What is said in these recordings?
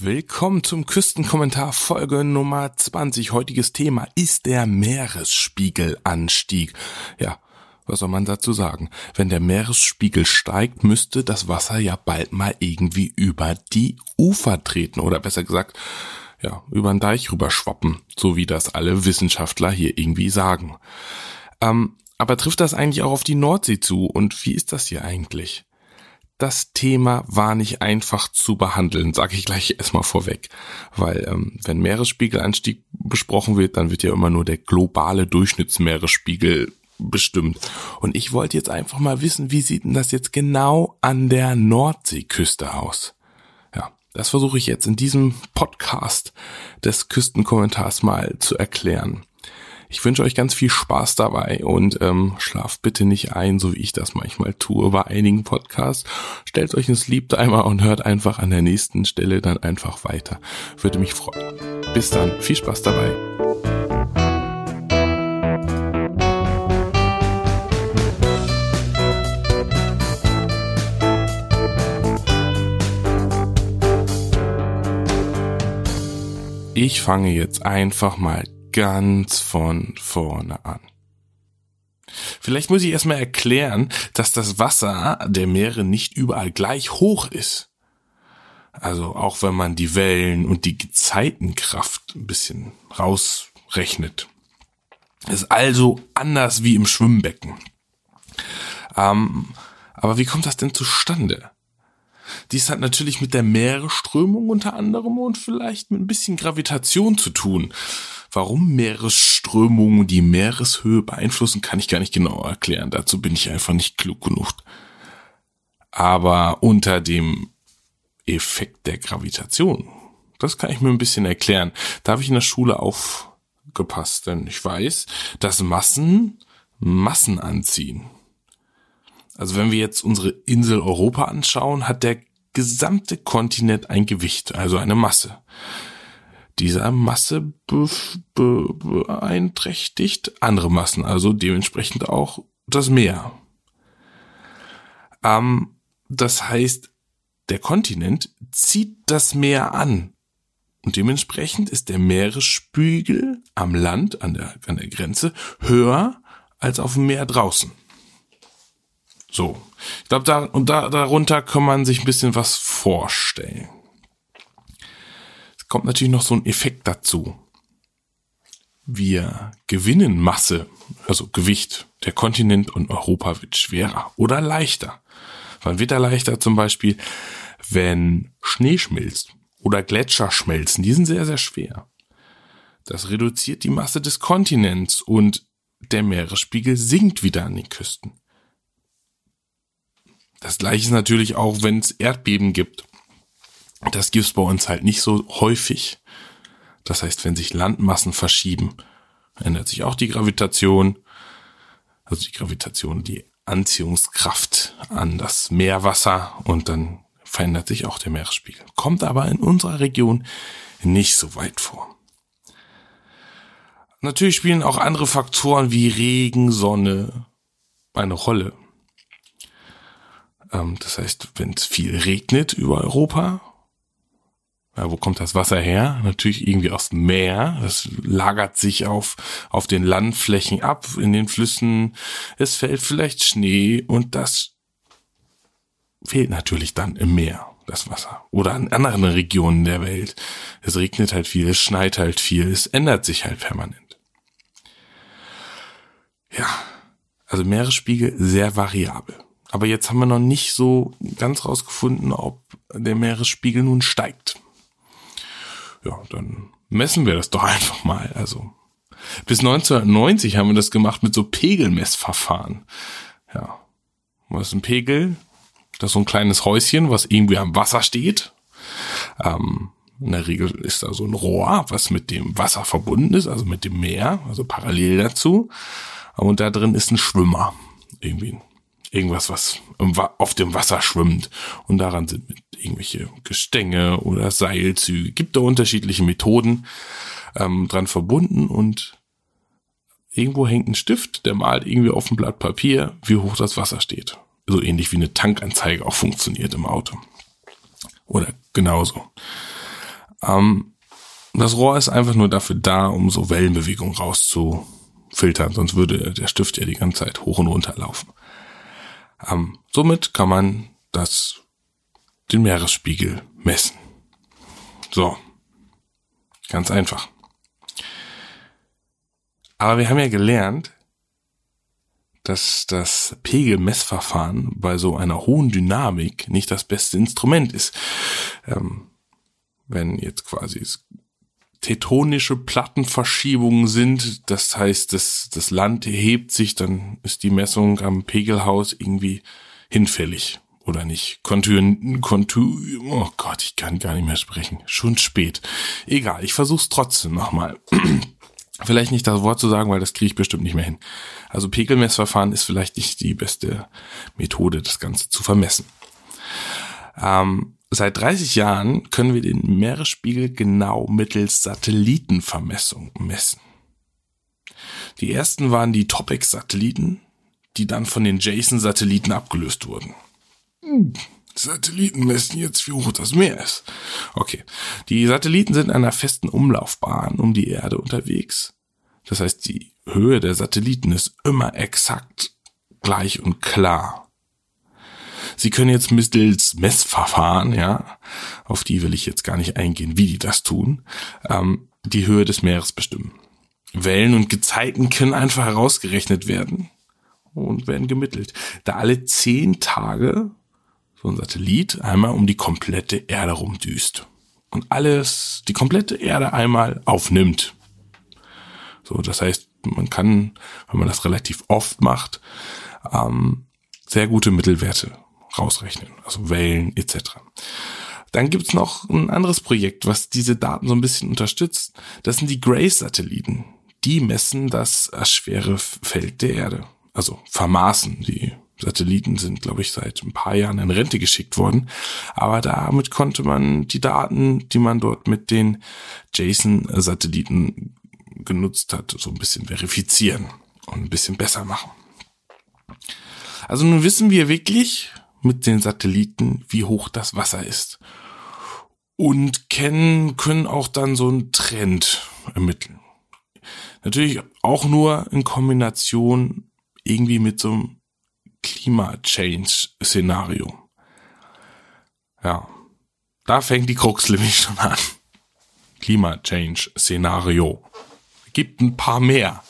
Willkommen zum Küstenkommentar Folge Nummer 20. Heutiges Thema ist der Meeresspiegelanstieg. Ja, was soll man dazu sagen? Wenn der Meeresspiegel steigt, müsste das Wasser ja bald mal irgendwie über die Ufer treten oder besser gesagt, ja, über den Deich rüberschwappen, so wie das alle Wissenschaftler hier irgendwie sagen. Ähm, aber trifft das eigentlich auch auf die Nordsee zu und wie ist das hier eigentlich? Das Thema war nicht einfach zu behandeln, sage ich gleich erstmal vorweg. Weil ähm, wenn Meeresspiegelanstieg besprochen wird, dann wird ja immer nur der globale Durchschnittsmeeresspiegel bestimmt. Und ich wollte jetzt einfach mal wissen, wie sieht denn das jetzt genau an der Nordseeküste aus? Ja, das versuche ich jetzt in diesem Podcast des Küstenkommentars mal zu erklären. Ich wünsche euch ganz viel Spaß dabei und ähm, schlaft bitte nicht ein, so wie ich das manchmal tue bei einigen Podcasts. Stellt euch einen Sleep Timer und hört einfach an der nächsten Stelle dann einfach weiter. Würde mich freuen. Bis dann, viel Spaß dabei. Ich fange jetzt einfach mal ganz von vorne an. Vielleicht muss ich erstmal erklären, dass das Wasser der Meere nicht überall gleich hoch ist. Also auch wenn man die Wellen und die Gezeitenkraft ein bisschen rausrechnet. Ist also anders wie im Schwimmbecken. Ähm, aber wie kommt das denn zustande? Dies hat natürlich mit der Meeresströmung unter anderem und vielleicht mit ein bisschen Gravitation zu tun. Warum Meeresströmungen die Meereshöhe beeinflussen, kann ich gar nicht genau erklären. Dazu bin ich einfach nicht klug genug. Aber unter dem Effekt der Gravitation, das kann ich mir ein bisschen erklären. Da habe ich in der Schule aufgepasst, denn ich weiß, dass Massen Massen anziehen. Also wenn wir jetzt unsere Insel Europa anschauen, hat der gesamte Kontinent ein Gewicht, also eine Masse dieser Masse be be beeinträchtigt andere Massen, also dementsprechend auch das Meer. Ähm, das heißt, der Kontinent zieht das Meer an. Und dementsprechend ist der Meeresspiegel am Land, an der, an der Grenze, höher als auf dem Meer draußen. So. Ich glaube, da, und da, darunter kann man sich ein bisschen was vorstellen kommt natürlich noch so ein Effekt dazu. Wir gewinnen Masse, also Gewicht. Der Kontinent und Europa wird schwerer oder leichter. Wann wird er leichter? Zum Beispiel, wenn Schnee schmilzt oder Gletscher schmelzen. Die sind sehr, sehr schwer. Das reduziert die Masse des Kontinents und der Meeresspiegel sinkt wieder an den Küsten. Das gleiche ist natürlich auch, wenn es Erdbeben gibt. Das gibt's bei uns halt nicht so häufig. Das heißt, wenn sich Landmassen verschieben, ändert sich auch die Gravitation. Also die Gravitation, die Anziehungskraft an das Meerwasser und dann verändert sich auch der Meeresspiegel. Kommt aber in unserer Region nicht so weit vor. Natürlich spielen auch andere Faktoren wie Regen, Sonne eine Rolle. Ähm, das heißt, wenn es viel regnet über Europa ja, wo kommt das Wasser her? Natürlich irgendwie aus dem Meer. Das lagert sich auf, auf den Landflächen ab, in den Flüssen. Es fällt vielleicht Schnee und das fehlt natürlich dann im Meer, das Wasser. Oder in anderen Regionen der Welt. Es regnet halt viel, es schneit halt viel, es ändert sich halt permanent. Ja, also Meeresspiegel sehr variabel. Aber jetzt haben wir noch nicht so ganz rausgefunden, ob der Meeresspiegel nun steigt ja, dann messen wir das doch einfach mal. Also bis 1990 haben wir das gemacht mit so Pegelmessverfahren. Ja, was ist ein Pegel? Das ist so ein kleines Häuschen, was irgendwie am Wasser steht. Ähm, in der Regel ist da so ein Rohr, was mit dem Wasser verbunden ist, also mit dem Meer, also parallel dazu. Und da drin ist ein Schwimmer. Irgendwie irgendwas, was auf dem Wasser schwimmt. Und daran sind mit irgendwelche Gestänge oder Seilzüge, gibt da unterschiedliche Methoden ähm, dran verbunden und irgendwo hängt ein Stift, der malt irgendwie auf dem Blatt Papier, wie hoch das Wasser steht. So ähnlich wie eine Tankanzeige auch funktioniert im Auto. Oder genauso. Ähm, das Rohr ist einfach nur dafür da, um so Wellenbewegungen rauszufiltern, sonst würde der Stift ja die ganze Zeit hoch und runter laufen. Ähm, somit kann man das, den Meeresspiegel messen. So. Ganz einfach. Aber wir haben ja gelernt, dass das Pegelmessverfahren bei so einer hohen Dynamik nicht das beste Instrument ist. Ähm, wenn jetzt quasi tektonische Plattenverschiebungen sind, das heißt, das, das Land hebt sich, dann ist die Messung am Pegelhaus irgendwie hinfällig oder nicht. Kontur, Kontur, oh Gott, ich kann gar nicht mehr sprechen. Schon spät. Egal, ich versuch's trotzdem nochmal. vielleicht nicht das Wort zu sagen, weil das kriege ich bestimmt nicht mehr hin. Also Pegelmessverfahren ist vielleicht nicht die beste Methode, das Ganze zu vermessen. Ähm, seit 30 Jahren können wir den Meeresspiegel genau mittels Satellitenvermessung messen. Die ersten waren die Topex-Satelliten, die dann von den Jason-Satelliten abgelöst wurden. Satelliten messen jetzt, wie hoch das Meer ist. Okay. Die Satelliten sind in einer festen Umlaufbahn um die Erde unterwegs. Das heißt, die Höhe der Satelliten ist immer exakt gleich und klar. Sie können jetzt mittels Messverfahren, ja, auf die will ich jetzt gar nicht eingehen, wie die das tun, ähm, die Höhe des Meeres bestimmen. Wellen und Gezeiten können einfach herausgerechnet werden und werden gemittelt. Da alle zehn Tage so ein Satellit einmal um die komplette Erde rumdüst und alles, die komplette Erde einmal aufnimmt. So, das heißt, man kann, wenn man das relativ oft macht, ähm, sehr gute Mittelwerte rausrechnen, also Wellen etc. Dann gibt's noch ein anderes Projekt, was diese Daten so ein bisschen unterstützt. Das sind die Grace-Satelliten. Die messen das schwere Feld der Erde. Also vermaßen die Satelliten sind, glaube ich, seit ein paar Jahren in Rente geschickt worden. Aber damit konnte man die Daten, die man dort mit den JSON-Satelliten genutzt hat, so ein bisschen verifizieren und ein bisschen besser machen. Also nun wissen wir wirklich mit den Satelliten, wie hoch das Wasser ist. Und kennen, können auch dann so einen Trend ermitteln. Natürlich auch nur in Kombination irgendwie mit so einem Klima-Change-Szenario. Ja, da fängt die Krux nämlich schon an. Klima-Change-Szenario. Gibt ein paar mehr.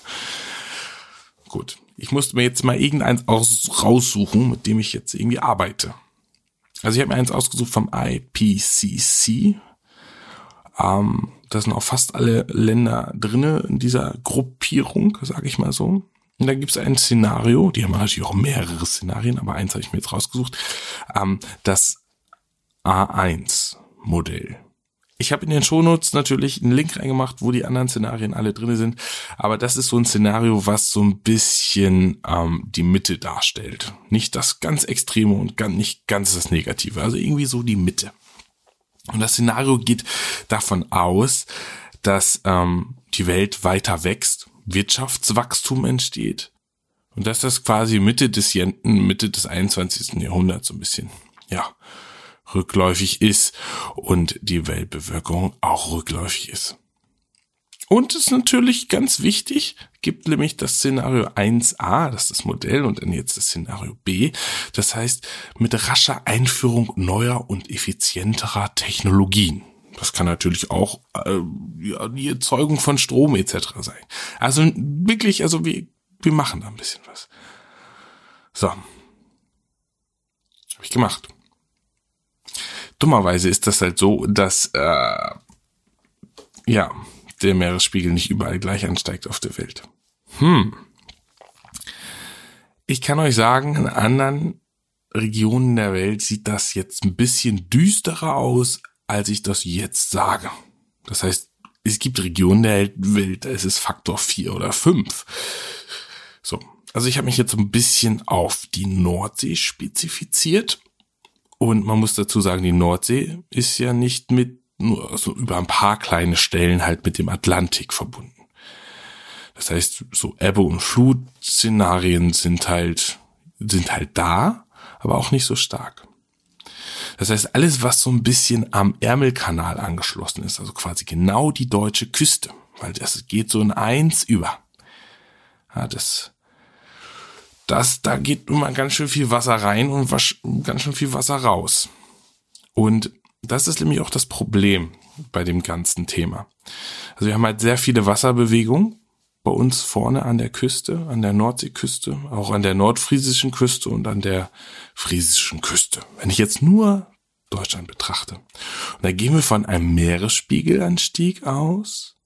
Gut, ich musste mir jetzt mal irgendeins aus raussuchen, mit dem ich jetzt irgendwie arbeite. Also ich habe mir eins ausgesucht vom IPCC. Ähm, da sind auch fast alle Länder drinne in dieser Gruppierung, sage ich mal so. Und da gibt es ein Szenario, die haben natürlich auch mehrere Szenarien, aber eins habe ich mir jetzt rausgesucht, ähm, das A1-Modell. Ich habe in den Shownotes natürlich einen Link reingemacht, wo die anderen Szenarien alle drin sind. Aber das ist so ein Szenario, was so ein bisschen ähm, die Mitte darstellt. Nicht das ganz Extreme und ganz, nicht ganz das Negative. Also irgendwie so die Mitte. Und das Szenario geht davon aus, dass ähm, die Welt weiter wächst Wirtschaftswachstum entsteht. Und dass das quasi Mitte des, Mitte des 21. Jahrhunderts so ein bisschen, ja, rückläufig ist und die Weltbevölkerung auch rückläufig ist. Und es ist natürlich ganz wichtig, gibt nämlich das Szenario 1a, das ist das Modell, und dann jetzt das Szenario B. Das heißt, mit rascher Einführung neuer und effizienterer Technologien. Das kann natürlich auch äh, ja, die Erzeugung von Strom etc. sein. Also wirklich, also wir, wir machen da ein bisschen was. So. Habe ich gemacht. Dummerweise ist das halt so, dass äh, ja der Meeresspiegel nicht überall gleich ansteigt auf der Welt. Hm. Ich kann euch sagen, in anderen Regionen der Welt sieht das jetzt ein bisschen düsterer aus, als ich das jetzt sage. Das heißt, es gibt Regionen der Welt, da ist es Faktor 4 oder 5. So, also ich habe mich jetzt ein bisschen auf die Nordsee spezifiziert. Und man muss dazu sagen, die Nordsee ist ja nicht mit nur also über ein paar kleine Stellen halt mit dem Atlantik verbunden. Das heißt, so Ebbe und Flut-Szenarien sind halt, sind halt da, aber auch nicht so stark. Das heißt, alles, was so ein bisschen am Ärmelkanal angeschlossen ist, also quasi genau die deutsche Küste, weil das geht so in eins über. Ja, das, das, da geht immer ganz schön viel Wasser rein und ganz schön viel Wasser raus. Und das ist nämlich auch das Problem bei dem ganzen Thema. Also wir haben halt sehr viele Wasserbewegungen bei uns vorne an der Küste, an der Nordseeküste, auch an der nordfriesischen Küste und an der friesischen Küste. Wenn ich jetzt nur Deutschland betrachte. Und da gehen wir von einem Meeresspiegelanstieg aus,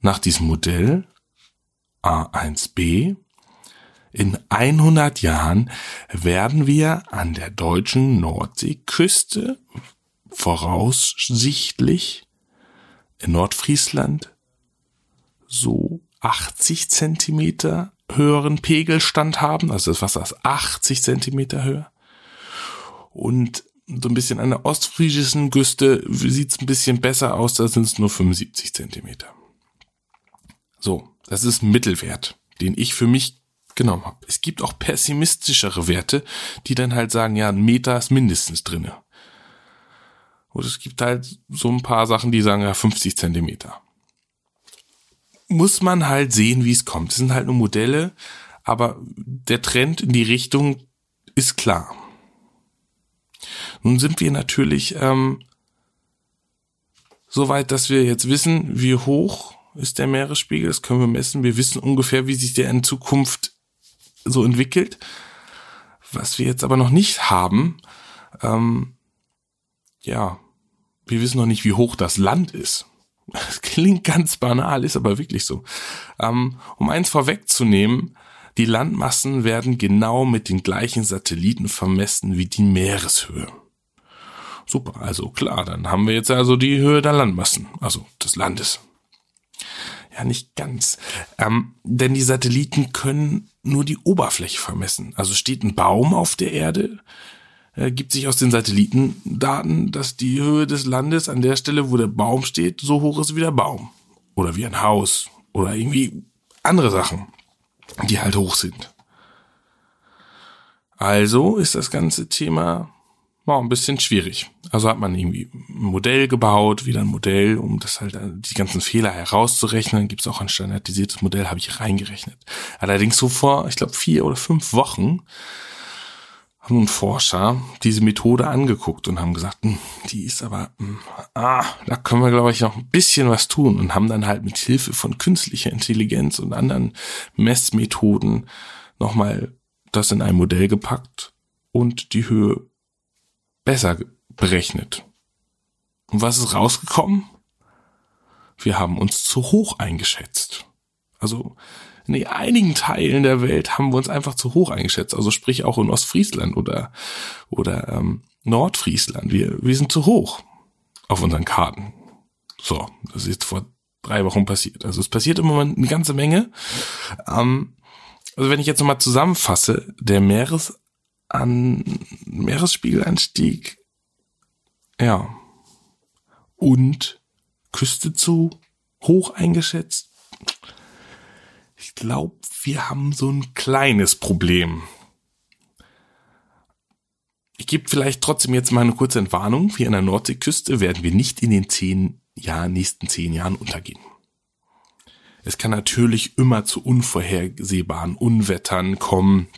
nach diesem Modell A1b. In 100 Jahren werden wir an der deutschen Nordseeküste voraussichtlich in Nordfriesland so 80 Zentimeter höheren Pegelstand haben. Also das Wasser ist 80 Zentimeter höher. Und so ein bisschen an der ostfriesischen Küste sieht's ein bisschen besser aus, da sind es nur 75 Zentimeter. So, das ist ein Mittelwert, den ich für mich genommen habe. Es gibt auch pessimistischere Werte, die dann halt sagen, ja, ein Meter ist mindestens drinne. Und es gibt halt so ein paar Sachen, die sagen, ja, 50 Zentimeter. Muss man halt sehen, wie es kommt. Das sind halt nur Modelle, aber der Trend in die Richtung ist klar. Nun sind wir natürlich ähm, so weit, dass wir jetzt wissen, wie hoch ist der Meeresspiegel. Das können wir messen. Wir wissen ungefähr, wie sich der in Zukunft so entwickelt. Was wir jetzt aber noch nicht haben, ähm, ja, wir wissen noch nicht, wie hoch das Land ist. Das klingt ganz banal, ist aber wirklich so. Ähm, um eins vorwegzunehmen, die Landmassen werden genau mit den gleichen Satelliten vermessen wie die Meereshöhe. Super, also klar, dann haben wir jetzt also die Höhe der Landmassen, also des Landes. Ja, nicht ganz. Ähm, denn die Satelliten können nur die Oberfläche vermessen. Also steht ein Baum auf der Erde, äh, gibt sich aus den Satellitendaten, dass die Höhe des Landes an der Stelle, wo der Baum steht, so hoch ist wie der Baum. Oder wie ein Haus. Oder irgendwie andere Sachen die halt hoch sind. Also ist das ganze Thema war ein bisschen schwierig. Also hat man irgendwie ein Modell gebaut, wieder ein Modell, um das halt äh, die ganzen Fehler herauszurechnen. Gibt es auch ein standardisiertes Modell, habe ich reingerechnet. Allerdings so vor, ich glaube, vier oder fünf Wochen haben nun Forscher diese Methode angeguckt und haben gesagt, hm, die ist aber, hm, ah, da können wir, glaube ich, noch ein bisschen was tun und haben dann halt mit Hilfe von künstlicher Intelligenz und anderen Messmethoden nochmal das in ein Modell gepackt und die Höhe besser berechnet. Und was ist rausgekommen? Wir haben uns zu hoch eingeschätzt. Also in einigen Teilen der Welt haben wir uns einfach zu hoch eingeschätzt. Also sprich auch in Ostfriesland oder, oder ähm, Nordfriesland. Wir, wir sind zu hoch auf unseren Karten. So, das ist jetzt vor drei Wochen passiert. Also es passiert im Moment eine ganze Menge. Ähm, also wenn ich jetzt nochmal zusammenfasse, der Meeres an Meeresspiegelanstieg, ja, und Küste zu hoch eingeschätzt, ich glaube, wir haben so ein kleines Problem. Ich gebe vielleicht trotzdem jetzt mal eine kurze Entwarnung. Hier an der Nordseeküste werden wir nicht in den zehn Jahren, nächsten zehn Jahren untergehen. Es kann natürlich immer zu unvorhersehbaren Unwettern kommen,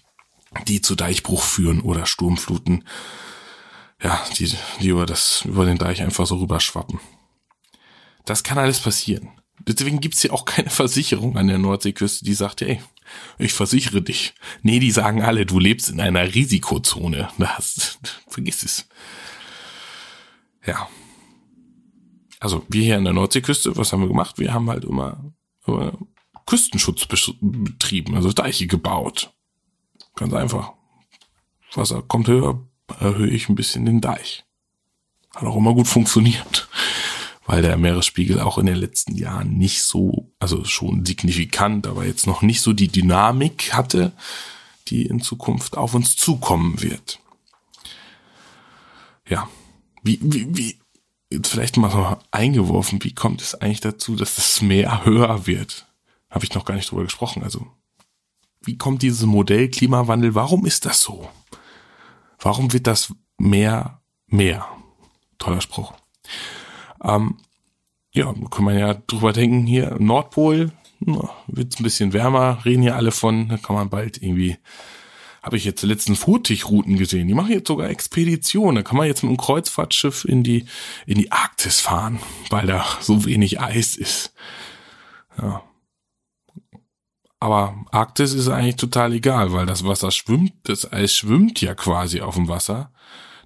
die zu Deichbruch führen oder Sturmfluten. Ja, die, die über das, über den Deich einfach so rüberschwappen. Das kann alles passieren. Deswegen gibt's hier auch keine Versicherung an der Nordseeküste, die sagt, ey, ich versichere dich. Nee, die sagen alle, du lebst in einer Risikozone. Das, vergiss es. Ja. Also wir hier an der Nordseeküste, was haben wir gemacht? Wir haben halt immer, immer Küstenschutz betrieben, also Deiche gebaut. Ganz einfach. Wasser kommt höher, erhöhe ich ein bisschen den Deich. Hat auch immer gut funktioniert weil der Meeresspiegel auch in den letzten Jahren nicht so, also schon signifikant, aber jetzt noch nicht so die Dynamik hatte, die in Zukunft auf uns zukommen wird. Ja, wie, wie, wie, jetzt vielleicht mal so eingeworfen, wie kommt es eigentlich dazu, dass das Meer höher wird? Habe ich noch gar nicht drüber gesprochen. Also, wie kommt dieses Modell Klimawandel, warum ist das so? Warum wird das Meer Meer. Toller Spruch. Ähm, ja, kann man ja drüber denken, hier. Nordpol, wird's ein bisschen wärmer, reden hier alle von, da kann man bald irgendwie, habe ich jetzt die letzten Furtigrouten gesehen, die machen jetzt sogar Expeditionen, da kann man jetzt mit einem Kreuzfahrtschiff in die, in die Arktis fahren, weil da so wenig Eis ist. Ja. Aber Arktis ist eigentlich total egal, weil das Wasser schwimmt, das Eis schwimmt ja quasi auf dem Wasser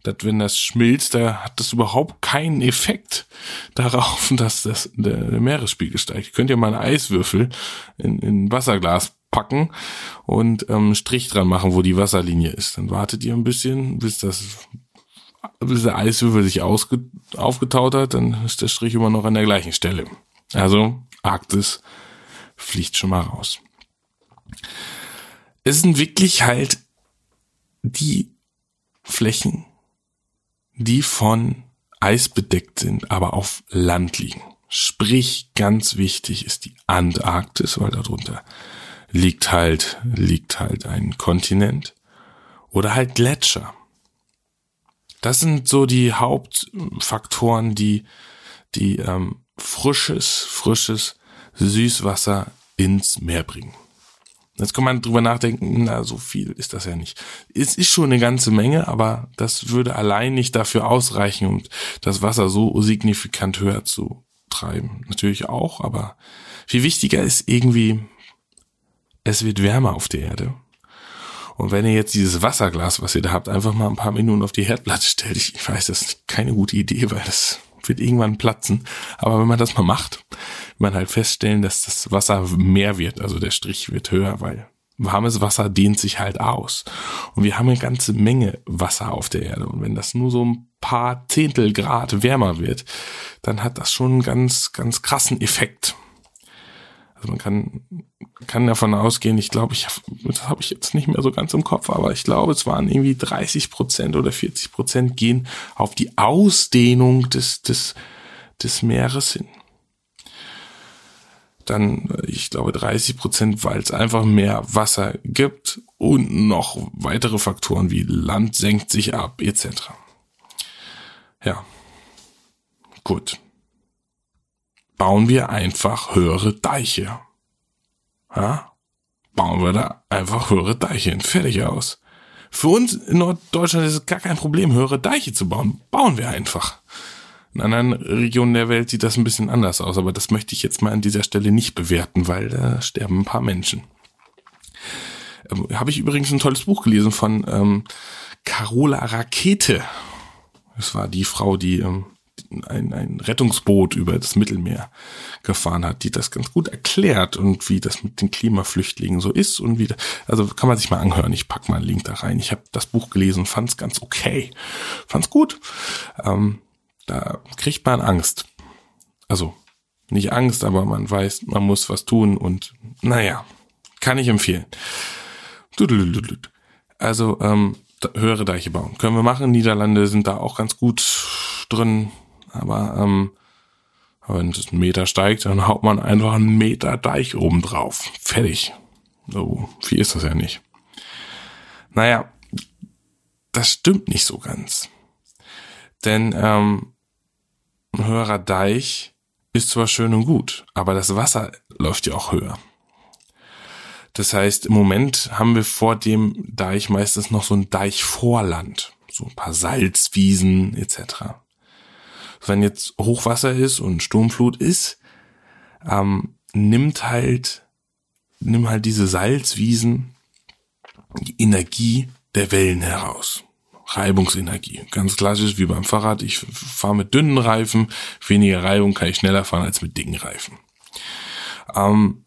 dass wenn das schmilzt, da hat das überhaupt keinen Effekt darauf, dass das, der, Meeresspiegel steigt. Ihr könnt ja mal einen Eiswürfel in, in ein Wasserglas packen und ähm, Strich dran machen, wo die Wasserlinie ist. Dann wartet ihr ein bisschen, bis das bis der Eiswürfel sich ausge, aufgetaut hat, dann ist der Strich immer noch an der gleichen Stelle. Also Arktis fliegt schon mal raus. Es sind wirklich halt die Flächen, die von Eis bedeckt sind, aber auf Land liegen. Sprich, ganz wichtig ist die Antarktis, weil darunter liegt halt, liegt halt ein Kontinent oder halt Gletscher. Das sind so die Hauptfaktoren, die, die ähm, frisches, frisches Süßwasser ins Meer bringen. Jetzt kann man drüber nachdenken, na, so viel ist das ja nicht. Es ist schon eine ganze Menge, aber das würde allein nicht dafür ausreichen, um das Wasser so signifikant höher zu treiben. Natürlich auch, aber viel wichtiger ist irgendwie, es wird wärmer auf der Erde. Und wenn ihr jetzt dieses Wasserglas, was ihr da habt, einfach mal ein paar Minuten auf die Herdplatte stellt, ich, weiß, das ist keine gute Idee, weil das wird irgendwann platzen. Aber wenn man das mal macht, man halt feststellen, dass das Wasser mehr wird, also der Strich wird höher, weil warmes Wasser dehnt sich halt aus. Und wir haben eine ganze Menge Wasser auf der Erde. Und wenn das nur so ein paar Zehntel Grad wärmer wird, dann hat das schon einen ganz, ganz krassen Effekt. Also man kann, kann davon ausgehen, ich glaube, ich das habe ich jetzt nicht mehr so ganz im Kopf, aber ich glaube, es waren irgendwie 30 Prozent oder 40 Prozent gehen auf die Ausdehnung des, des, des Meeres hin. Dann, ich glaube, 30 Prozent, weil es einfach mehr Wasser gibt und noch weitere Faktoren wie Land senkt sich ab, etc. Ja. Gut bauen wir einfach höhere Deiche. Ja? Bauen wir da einfach höhere Deiche hin. Fertig aus. Für uns in Norddeutschland ist es gar kein Problem, höhere Deiche zu bauen. Bauen wir einfach. In anderen Regionen der Welt sieht das ein bisschen anders aus, aber das möchte ich jetzt mal an dieser Stelle nicht bewerten, weil da sterben ein paar Menschen. Ähm, Habe ich übrigens ein tolles Buch gelesen von ähm, Carola Rakete. Das war die Frau, die ähm, ein, ein Rettungsboot über das Mittelmeer gefahren hat, die das ganz gut erklärt und wie das mit den Klimaflüchtlingen so ist und wie, da, also kann man sich mal anhören. Ich pack mal einen Link da rein. Ich habe das Buch gelesen, fand es ganz okay, fand es gut. Ähm, da kriegt man Angst. Also nicht Angst, aber man weiß, man muss was tun und naja, kann ich empfehlen. Also ähm, höhere Deiche bauen. Können wir machen. Niederlande sind da auch ganz gut drin. Aber ähm, wenn es einen Meter steigt, dann haut man einfach einen Meter Deich oben drauf. Fertig. So viel ist das ja nicht. Naja, das stimmt nicht so ganz. Denn ähm, höherer Deich ist zwar schön und gut, aber das Wasser läuft ja auch höher. Das heißt, im Moment haben wir vor dem Deich meistens noch so ein Deichvorland, so ein paar Salzwiesen etc wenn jetzt Hochwasser ist und Sturmflut ist, ähm, nimmt halt, nimm halt diese Salzwiesen die Energie der Wellen heraus. Reibungsenergie. Ganz klassisch wie beim Fahrrad. Ich fahre mit dünnen Reifen, weniger Reibung kann ich schneller fahren als mit dicken Reifen. Ähm,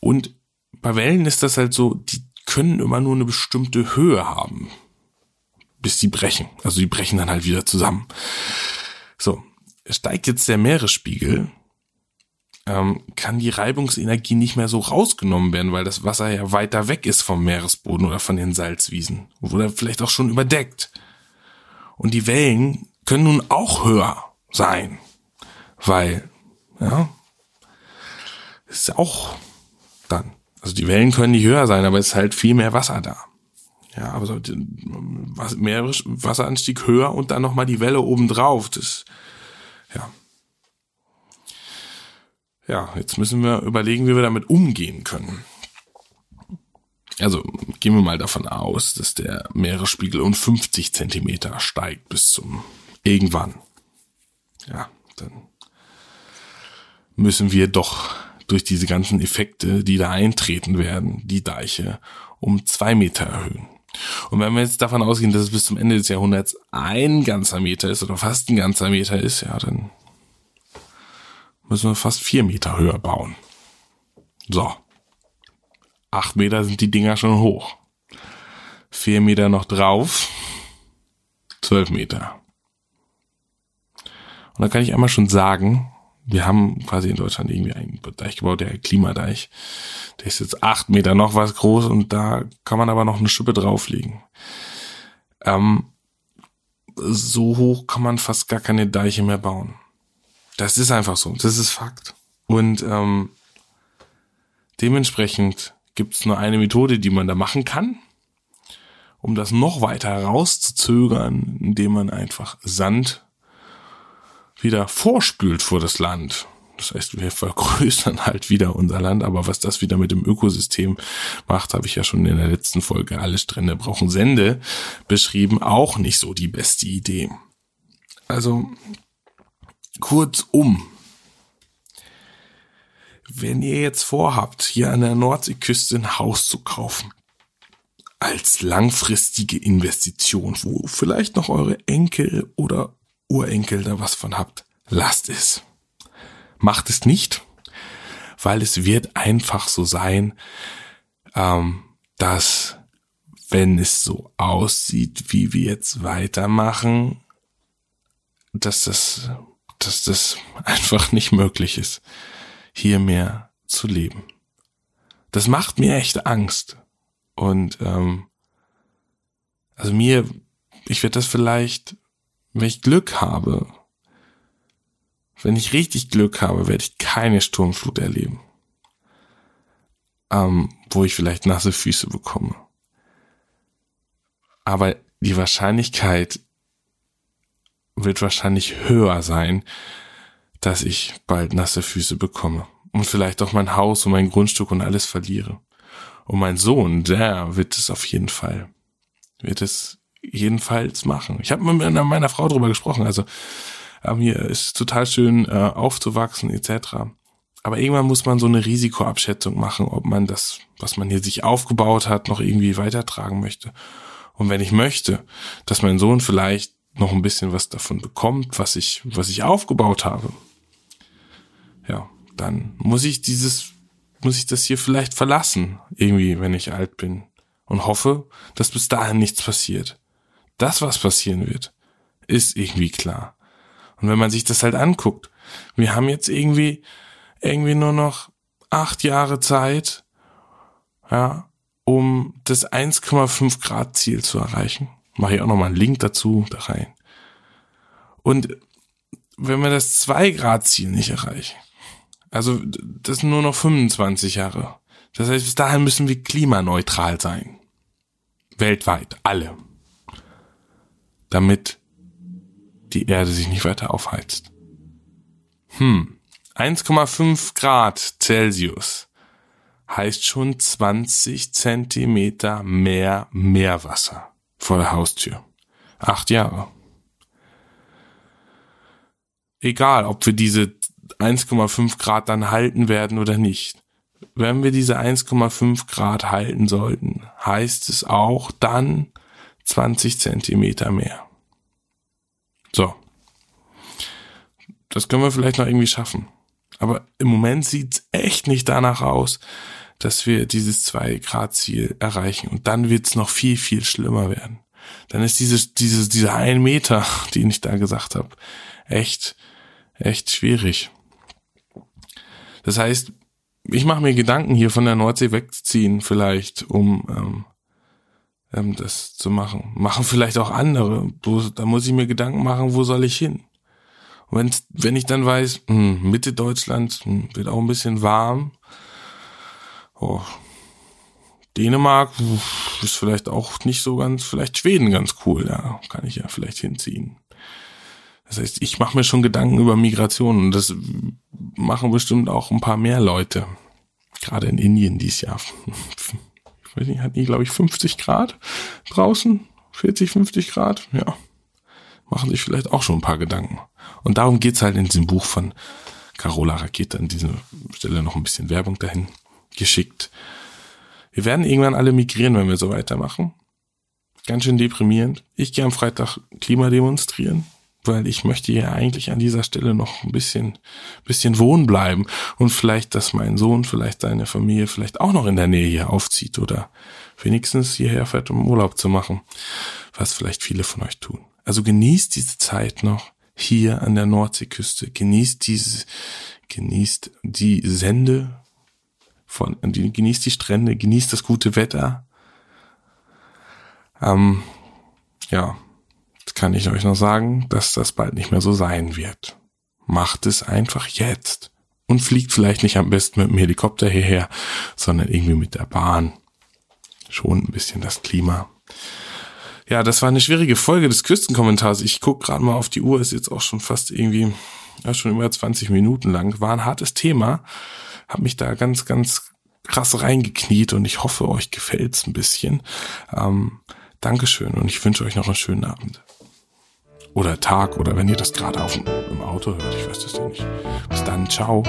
und bei Wellen ist das halt so, die können immer nur eine bestimmte Höhe haben, bis sie brechen. Also die brechen dann halt wieder zusammen. So, steigt jetzt der Meeresspiegel, ähm, kann die Reibungsenergie nicht mehr so rausgenommen werden, weil das Wasser ja weiter weg ist vom Meeresboden oder von den Salzwiesen oder vielleicht auch schon überdeckt. Und die Wellen können nun auch höher sein, weil, ja, ist auch dann. Also die Wellen können nicht höher sein, aber es ist halt viel mehr Wasser da. Ja, aber so, mehr Wasseranstieg höher und dann nochmal die Welle obendrauf. Das, ja. Ja, jetzt müssen wir überlegen, wie wir damit umgehen können. Also gehen wir mal davon aus, dass der Meeresspiegel um 50 Zentimeter steigt bis zum irgendwann. Ja, dann müssen wir doch durch diese ganzen Effekte, die da eintreten werden, die Deiche um zwei Meter erhöhen. Und wenn wir jetzt davon ausgehen, dass es bis zum Ende des Jahrhunderts ein ganzer Meter ist oder fast ein ganzer Meter ist, ja, dann müssen wir fast vier Meter höher bauen. So. Acht Meter sind die Dinger schon hoch. Vier Meter noch drauf. Zwölf Meter. Und da kann ich einmal schon sagen, wir haben quasi in Deutschland irgendwie einen Deich gebaut, der Klimadeich. Der ist jetzt acht Meter noch was groß und da kann man aber noch eine Schippe drauflegen. Ähm, so hoch kann man fast gar keine Deiche mehr bauen. Das ist einfach so. Das ist Fakt. Und ähm, dementsprechend gibt es nur eine Methode, die man da machen kann, um das noch weiter rauszuzögern, indem man einfach Sand wieder vorspült vor das Land. Das heißt, wir vergrößern halt wieder unser Land, aber was das wieder mit dem Ökosystem macht, habe ich ja schon in der letzten Folge alles drinne brauchen Sende beschrieben, auch nicht so die beste Idee. Also kurzum, wenn ihr jetzt vorhabt, hier an der Nordseeküste ein Haus zu kaufen, als langfristige Investition, wo vielleicht noch eure Enkel oder Urenkel da was von habt, lasst es. Macht es nicht, weil es wird einfach so sein, ähm, dass wenn es so aussieht, wie wir jetzt weitermachen, dass das, dass das einfach nicht möglich ist, hier mehr zu leben. Das macht mir echt Angst. Und ähm, also mir, ich werde das vielleicht wenn ich Glück habe, wenn ich richtig Glück habe, werde ich keine Sturmflut erleben. Ähm, wo ich vielleicht nasse Füße bekomme. Aber die Wahrscheinlichkeit wird wahrscheinlich höher sein, dass ich bald nasse Füße bekomme. Und vielleicht auch mein Haus und mein Grundstück und alles verliere. Und mein Sohn, der wird es auf jeden Fall, wird es jedenfalls machen. Ich habe mit meiner Frau drüber gesprochen. Also ähm, hier ist total schön äh, aufzuwachsen etc. Aber irgendwann muss man so eine Risikoabschätzung machen, ob man das, was man hier sich aufgebaut hat, noch irgendwie weitertragen möchte. Und wenn ich möchte, dass mein Sohn vielleicht noch ein bisschen was davon bekommt, was ich, was ich aufgebaut habe, ja, dann muss ich dieses, muss ich das hier vielleicht verlassen, irgendwie, wenn ich alt bin. Und hoffe, dass bis dahin nichts passiert das, was passieren wird, ist irgendwie klar. Und wenn man sich das halt anguckt, wir haben jetzt irgendwie, irgendwie nur noch acht Jahre Zeit, ja, um das 1,5 Grad Ziel zu erreichen. Mache ich auch nochmal einen Link dazu da rein. Und wenn wir das 2 Grad Ziel nicht erreichen, also das sind nur noch 25 Jahre. Das heißt, bis dahin müssen wir klimaneutral sein. Weltweit, alle damit die Erde sich nicht weiter aufheizt. Hm, 1,5 Grad Celsius heißt schon 20 Zentimeter mehr Meerwasser vor der Haustür. Acht Jahre. Egal, ob wir diese 1,5 Grad dann halten werden oder nicht. Wenn wir diese 1,5 Grad halten sollten, heißt es auch dann 20 Zentimeter mehr. So. Das können wir vielleicht noch irgendwie schaffen. Aber im Moment sieht's echt nicht danach aus, dass wir dieses 2 Grad Ziel erreichen. Und dann wird's noch viel, viel schlimmer werden. Dann ist dieses, dieses, dieser ein Meter, den ich da gesagt habe, echt, echt schwierig. Das heißt, ich mache mir Gedanken, hier von der Nordsee wegzuziehen, vielleicht, um ähm, ähm, das zu machen. Machen vielleicht auch andere. Da muss ich mir Gedanken machen, wo soll ich hin? Wenn, wenn ich dann weiß, mh, hm, Mitte Deutschland mh, hm, wird auch ein bisschen warm, oh, Dänemark ist vielleicht auch nicht so ganz, vielleicht Schweden ganz cool, ja, kann ich ja vielleicht hinziehen. Das heißt, ich mache mir schon Gedanken über Migration und das machen bestimmt auch ein paar mehr Leute. Gerade in Indien dies Jahr. Ich weiß nicht, hat die, glaube ich, 50 Grad draußen? 40, 50 Grad? Ja. Machen sich vielleicht auch schon ein paar Gedanken. Und darum geht's halt in diesem Buch von Carola Rakete an dieser Stelle noch ein bisschen Werbung dahin geschickt. Wir werden irgendwann alle migrieren, wenn wir so weitermachen. Ganz schön deprimierend. Ich gehe am Freitag Klima demonstrieren, weil ich möchte ja eigentlich an dieser Stelle noch ein bisschen, bisschen wohnen bleiben und vielleicht, dass mein Sohn, vielleicht seine Familie vielleicht auch noch in der Nähe hier aufzieht oder wenigstens hierher fährt, um Urlaub zu machen, was vielleicht viele von euch tun. Also genießt diese Zeit noch hier an der Nordseeküste, genießt diese, genießt die Sende von, genießt die Strände, genießt das gute Wetter. Ähm, ja, kann ich euch noch sagen, dass das bald nicht mehr so sein wird. Macht es einfach jetzt. Und fliegt vielleicht nicht am besten mit dem Helikopter hierher, sondern irgendwie mit der Bahn. Schon ein bisschen das Klima. Ja, das war eine schwierige Folge des Küstenkommentars. Ich guck gerade mal auf die Uhr, ist jetzt auch schon fast irgendwie, ja, schon über 20 Minuten lang. War ein hartes Thema. Hab mich da ganz, ganz krass reingekniet und ich hoffe, euch gefällt's ein bisschen. Ähm, Dankeschön und ich wünsche euch noch einen schönen Abend oder Tag oder wenn ihr das gerade auf im Auto hört, ich weiß das ja nicht. Bis dann, ciao.